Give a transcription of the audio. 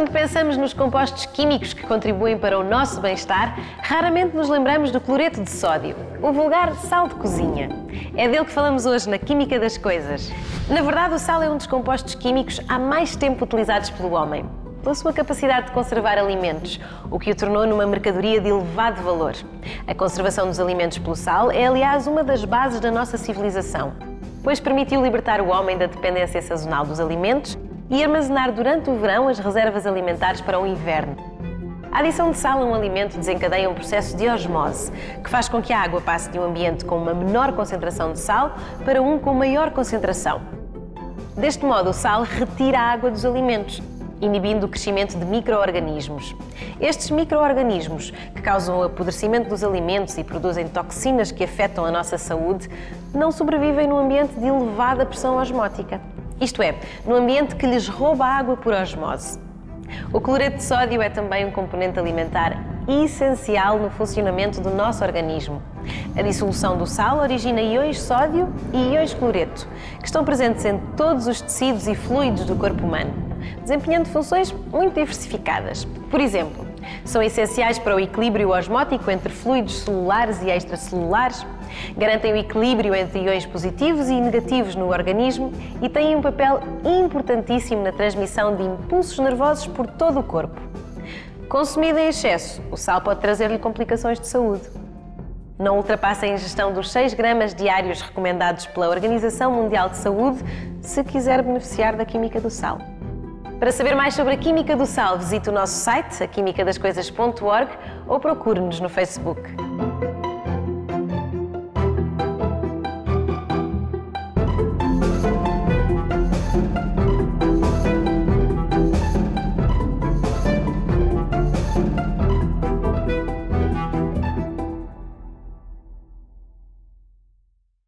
Quando pensamos nos compostos químicos que contribuem para o nosso bem-estar, raramente nos lembramos do cloreto de sódio, o vulgar sal de cozinha. É dele que falamos hoje na Química das Coisas. Na verdade, o sal é um dos compostos químicos há mais tempo utilizados pelo homem, pela sua capacidade de conservar alimentos, o que o tornou numa mercadoria de elevado valor. A conservação dos alimentos pelo sal é, aliás, uma das bases da nossa civilização, pois permitiu libertar o homem da dependência sazonal dos alimentos e armazenar durante o verão as reservas alimentares para o inverno. A adição de sal a um alimento desencadeia um processo de osmose, que faz com que a água passe de um ambiente com uma menor concentração de sal para um com maior concentração. Deste modo, o sal retira a água dos alimentos, inibindo o crescimento de micro-organismos. Estes micro-organismos, que causam o apodrecimento dos alimentos e produzem toxinas que afetam a nossa saúde, não sobrevivem num ambiente de elevada pressão osmótica isto é, no ambiente que lhes rouba água por osmose. O cloreto de sódio é também um componente alimentar essencial no funcionamento do nosso organismo. A dissolução do sal origina íons sódio e íons cloreto, que estão presentes em todos os tecidos e fluidos do corpo humano, desempenhando funções muito diversificadas. Por exemplo, são essenciais para o equilíbrio osmótico entre fluidos celulares e extracelulares, garantem o equilíbrio entre iões positivos e negativos no organismo e têm um papel importantíssimo na transmissão de impulsos nervosos por todo o corpo. Consumido em excesso, o sal pode trazer-lhe complicações de saúde. Não ultrapasse a ingestão dos 6 gramas diários recomendados pela Organização Mundial de Saúde se quiser beneficiar da química do sal. Para saber mais sobre a Química do Sal, visite o nosso site, aquimicadascoisas.org ou procure-nos no Facebook.